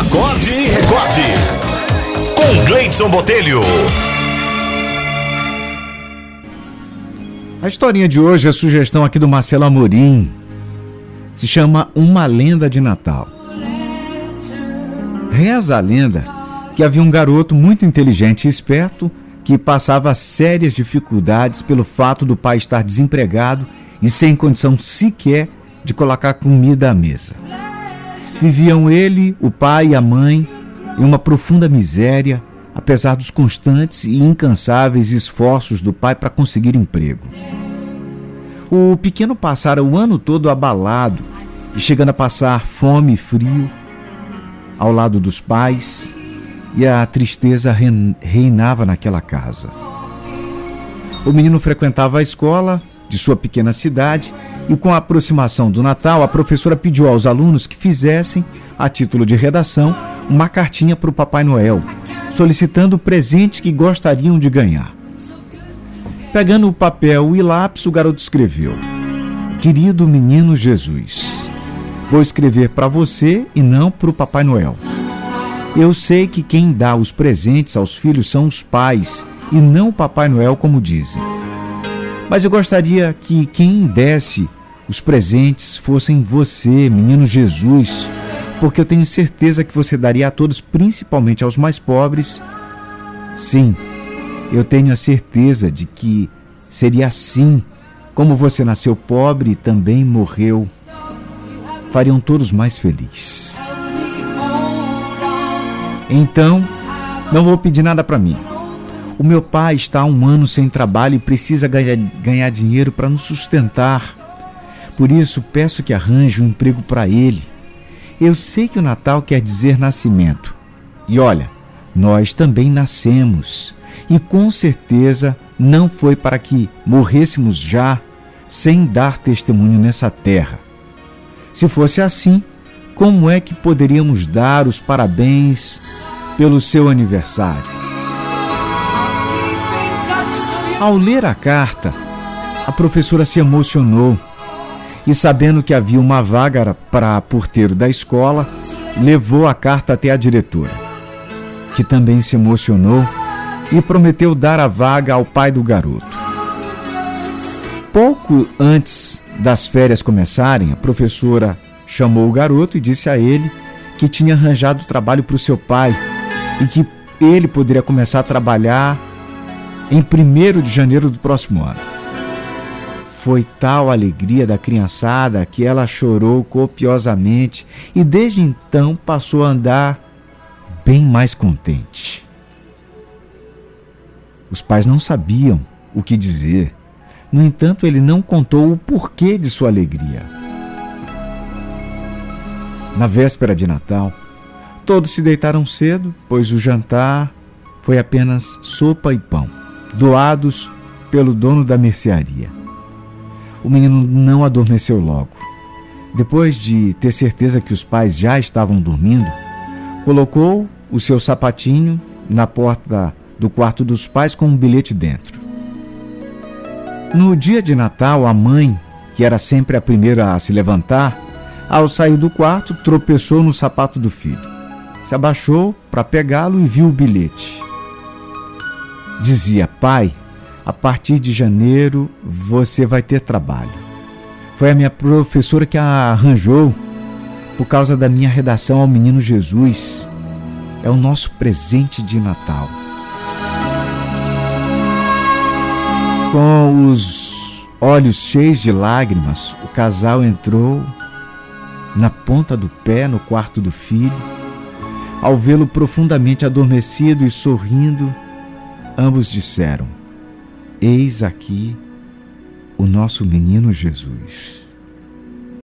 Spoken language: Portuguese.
Acorde e recorde. Com Gleidson Botelho. A historinha de hoje é sugestão aqui do Marcelo Amorim. Se chama Uma Lenda de Natal. Reza a lenda que havia um garoto muito inteligente e esperto que passava sérias dificuldades pelo fato do pai estar desempregado e sem condição sequer de colocar comida à mesa. Viviam ele, o pai e a mãe em uma profunda miséria, apesar dos constantes e incansáveis esforços do pai para conseguir emprego. O pequeno passara o ano todo abalado e chegando a passar fome e frio ao lado dos pais, e a tristeza reinava naquela casa. O menino frequentava a escola de sua pequena cidade e, com a aproximação do Natal, a professora pediu aos alunos que fizessem, a título de redação, uma cartinha para o Papai Noel, solicitando o presente que gostariam de ganhar. Pegando o papel e lápis, o garoto escreveu: Querido menino Jesus, vou escrever para você e não para o Papai Noel. Eu sei que quem dá os presentes aos filhos são os pais e não o Papai Noel, como dizem. Mas eu gostaria que quem desse os presentes fossem você, menino Jesus, porque eu tenho certeza que você daria a todos, principalmente aos mais pobres. Sim, eu tenho a certeza de que seria assim, como você nasceu pobre e também morreu. Fariam todos mais felizes. Então, não vou pedir nada para mim. O meu pai está há um ano sem trabalho e precisa ganhar, ganhar dinheiro para nos sustentar. Por isso, peço que arranje um emprego para ele. Eu sei que o Natal quer dizer nascimento. E olha, nós também nascemos e com certeza não foi para que morrêssemos já sem dar testemunho nessa terra. Se fosse assim, como é que poderíamos dar os parabéns pelo seu aniversário? Ao ler a carta, a professora se emocionou e, sabendo que havia uma vaga para porteiro da escola, levou a carta até a diretora, que também se emocionou e prometeu dar a vaga ao pai do garoto. Pouco antes das férias começarem, a professora chamou o garoto e disse a ele que tinha arranjado trabalho para o seu pai e que ele poderia começar a trabalhar em 1 de janeiro do próximo ano. Foi tal a alegria da criançada que ela chorou copiosamente e desde então passou a andar bem mais contente. Os pais não sabiam o que dizer. No entanto, ele não contou o porquê de sua alegria. Na véspera de Natal, todos se deitaram cedo, pois o jantar foi apenas sopa e pão, doados pelo dono da mercearia. O menino não adormeceu logo. Depois de ter certeza que os pais já estavam dormindo, colocou o seu sapatinho na porta do quarto dos pais com um bilhete dentro. No dia de Natal, a mãe, que era sempre a primeira a se levantar, ao sair do quarto, tropeçou no sapato do filho. Se abaixou para pegá-lo e viu o bilhete. Dizia: Pai, a partir de janeiro você vai ter trabalho. Foi a minha professora que a arranjou por causa da minha redação ao Menino Jesus. É o nosso presente de Natal. Com os olhos cheios de lágrimas, o casal entrou na ponta do pé no quarto do filho. Ao vê-lo profundamente adormecido e sorrindo, ambos disseram: Eis aqui o nosso menino Jesus.